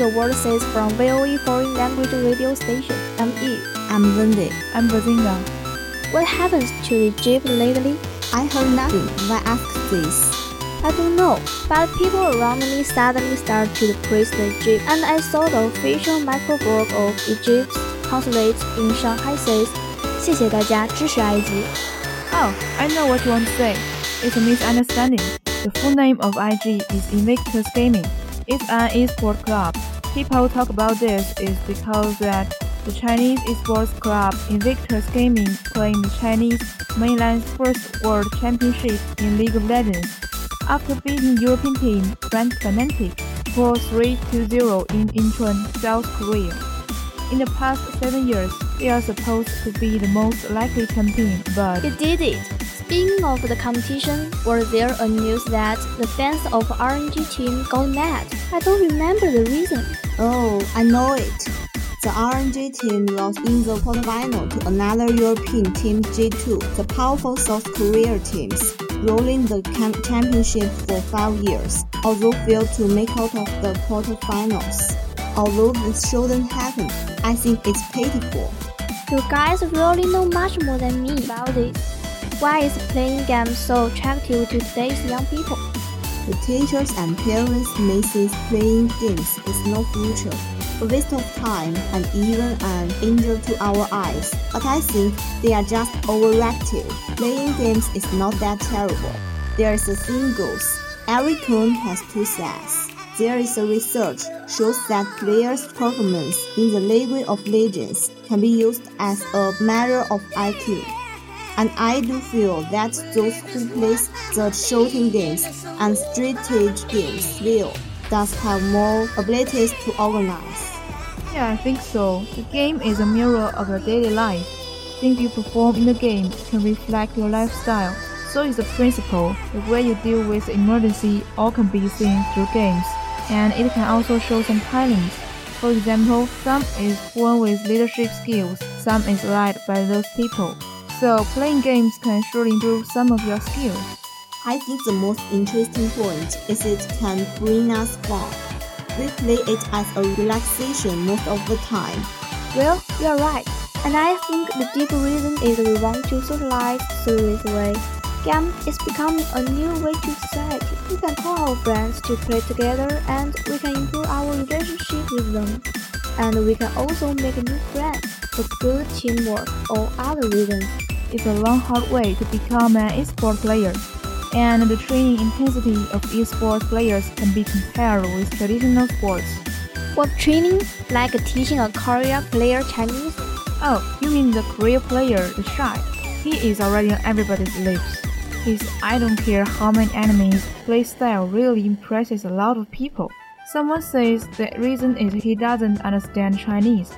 the World Says from VOE Foreign Language Radio Station. I'm Eve. I'm Wendy. I'm Bazinga. What happens to Egypt lately? I heard nothing. Why ask this? I don't know, but people around me suddenly start to praise the Egypt, and I saw the official microblog of Egypt's consulate in Shanghai says, 谢谢大家支持埃及。 Oh, I know what you want to say. It's a misunderstanding. The full name of IG is Invictus Gaming. It's an esport club. People talk about this is because that the Chinese esports club Invictus Gaming playing the Chinese mainland's first world championship in League of Legends. After beating European team Grand Fnatic for 3-0 in Incheon, South Korea. In the past seven years, they are supposed to be the most likely champion, but You did it. Speaking of the competition, was there a news that the fans of RNG team got mad? I don't remember the reason. Oh, I know it. The RNG team lost in the quarterfinal to another European team G2, the powerful South Korea teams, ruling the championship for five years, although failed to make out of the quarterfinals. Although this shouldn't happen, I think it's pitiful. You guys really know much more than me about this. Why is playing games so attractive to today's young people? The teachers and parents may say playing games is no future, a waste of time and even an injury to our eyes. But I think they are just overactive. Playing games is not that terrible. There is a saying goes, every coin has two sides. There is a research shows that players' performance in the League of Legends can be used as a measure of IQ. And I do feel that those who play the shooting games and strategy games will thus have more abilities to organize. yeah, I think so. The game is a mirror of your daily life. Things you perform in the game can reflect your lifestyle. So is the principle. The way you deal with emergency all can be seen through games. And it can also show some talents. For example, some is born with leadership skills, some is led by those people. So playing games can surely improve some of your skills. I think the most interesting point is it can bring us fun. We play it as a relaxation most of the time. Well, you're right. And I think the deep reason is we want to socialize through this way. Game is becoming a new way to society. We can call our friends to play together and we can improve our relationship with them. And we can also make new friends for good teamwork or other reasons. It's a long, hard way to become an esports player. And the training intensity of esports players can be compared with traditional sports. What training? Like teaching a Korea player Chinese? Oh, you mean the Korea player, the Shy? He is already on everybody's lips. His I don't care how many enemies play style really impresses a lot of people. Someone says the reason is he doesn't understand Chinese,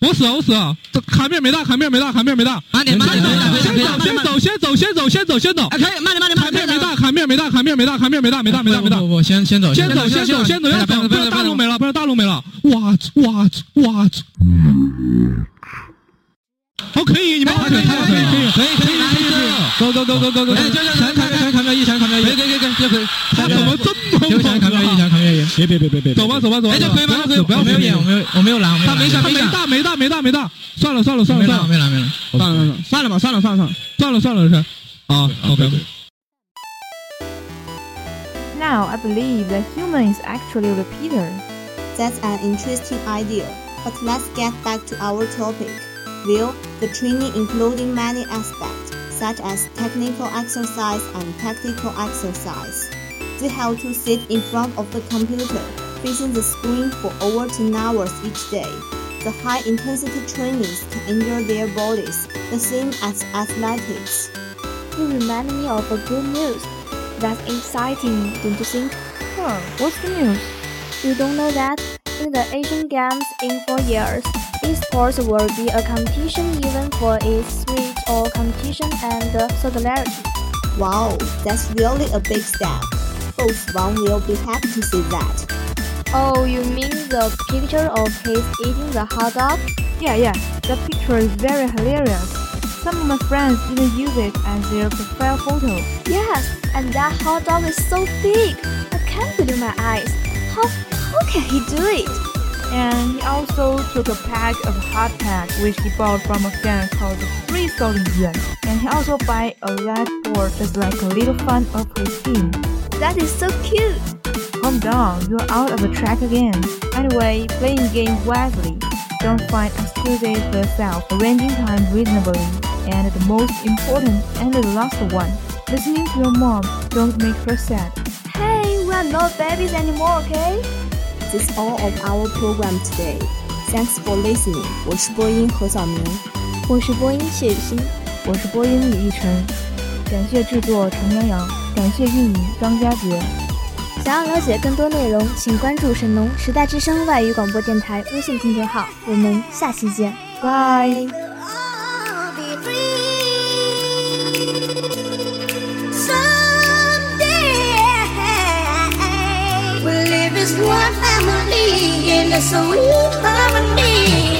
我死了，我死了！这卡面没大，卡面没大，卡面没大。慢点，慢点，先走，先走，先走，先走，先走先走。可以，慢点，慢点，卡面没大，卡面没大，卡面没大，卡面没大，没大，没大，没大。不不，先先走，先走，先走，先走，要走，不然大龙没了，不然大龙没了。哇哇哇！好，可以，你们可以，可以，可以，可以，可以，可以，走走走走走走。别别别别别，走吧走吧走吧。哎，就可以吗？可以，不要没有眼，我没有我没有蓝，他没闪，没大没大没大没大，算了算了算了算了，没蓝没蓝，算了算了吧算了算了算了算了是啊，OK。 Now I believe that human is actually a repeater. That's an interesting idea. But let's get back to our topic. Will the training including many aspects, such as technical exercise and tactical exercise. They have to sit in front of the computer, facing the screen for over 10 hours each day. The high intensity trainings can injure their bodies, the same as athletics. You remind me of a good news. That's exciting, don't you think? Huh, what's the news? You don't know that? In the Asian Games in four years, esports will be a competition even for its reach or competition and solidarity. Wow, that's really a big step. Boss Wang will be happy to see that. Oh, you mean the picture of his eating the hot dog? Yeah, yeah, the picture is very hilarious. Some of my friends even use it as their profile photo. Yes, and that hot dog is so big. I can't believe my eyes. How how can he do it? And he also took a pack of hot pack which he bought from a fan called 3000 yuan. And he also buy a light board as like a little fun of his team. That is so cute. Calm down, you're out of the track again. Anyway, playing game wisely. Don't find excuses for yourself. Arranging time reasonably. And the most important and the last one. Listening to your mom. Don't make her sad. Hey, we are not babies anymore, okay? That's all of our program today. Thanks for listening. 我是播音何小明，我是播音谢雨欣，我是播音李逸晨。感谢制作陈洋洋， 感谢运营张佳杰。想要了解更多内容，请关注神农时代之声外语广播电台微信公众号。我们下期见，拜。One family in a sweet harmony.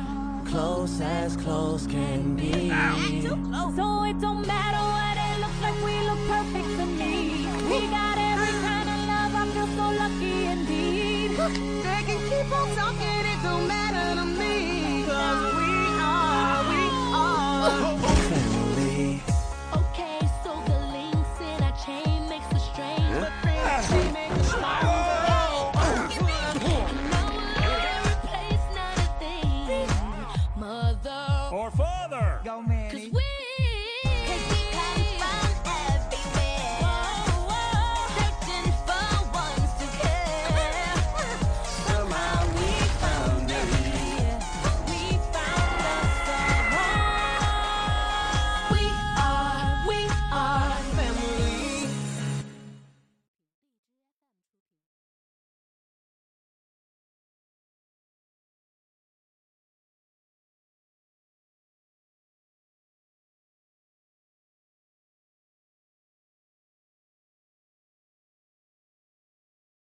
close as close can be. So it don't matter what it looks like, we look perfect to me. We got every kind of love, I feel so lucky indeed.